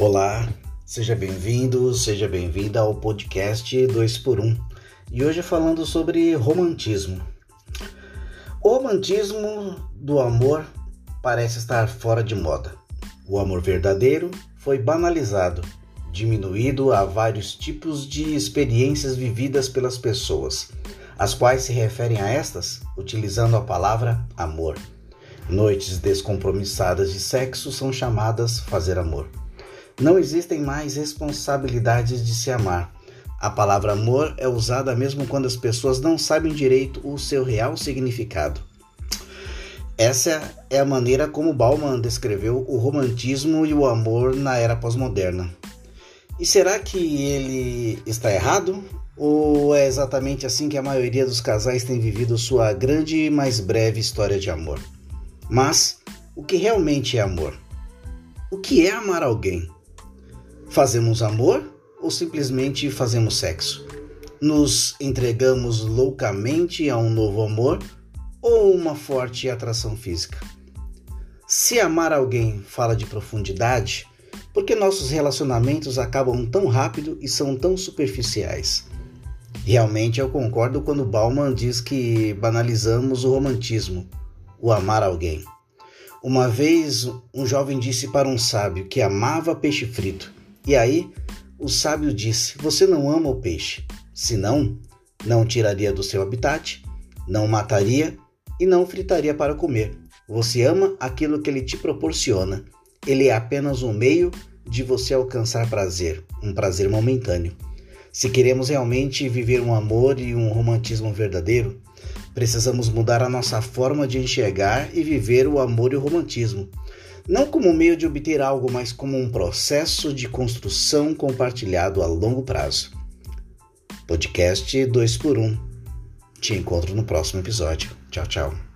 Olá, seja bem-vindo, seja bem-vinda ao podcast 2x1 e hoje falando sobre romantismo. O romantismo do amor parece estar fora de moda. O amor verdadeiro foi banalizado, diminuído a vários tipos de experiências vividas pelas pessoas, as quais se referem a estas utilizando a palavra amor. Noites descompromissadas de sexo são chamadas fazer amor. Não existem mais responsabilidades de se amar. A palavra amor é usada mesmo quando as pessoas não sabem direito o seu real significado. Essa é a maneira como Bauman descreveu o romantismo e o amor na era pós-moderna. E será que ele está errado? Ou é exatamente assim que a maioria dos casais tem vivido sua grande e mais breve história de amor? Mas o que realmente é amor? O que é amar alguém? Fazemos amor ou simplesmente fazemos sexo? Nos entregamos loucamente a um novo amor ou uma forte atração física? Se amar alguém fala de profundidade, por que nossos relacionamentos acabam tão rápido e são tão superficiais? Realmente eu concordo quando Bauman diz que banalizamos o romantismo, o amar alguém. Uma vez um jovem disse para um sábio que amava peixe frito e aí o sábio disse: Você não ama o peixe, senão não tiraria do seu habitat, não mataria e não fritaria para comer. Você ama aquilo que ele te proporciona. Ele é apenas um meio de você alcançar prazer, um prazer momentâneo. Se queremos realmente viver um amor e um romantismo verdadeiro, precisamos mudar a nossa forma de enxergar e viver o amor e o romantismo não como meio de obter algo, mas como um processo de construção compartilhado a longo prazo. Podcast 2 por 1. Um. Te encontro no próximo episódio. Tchau, tchau.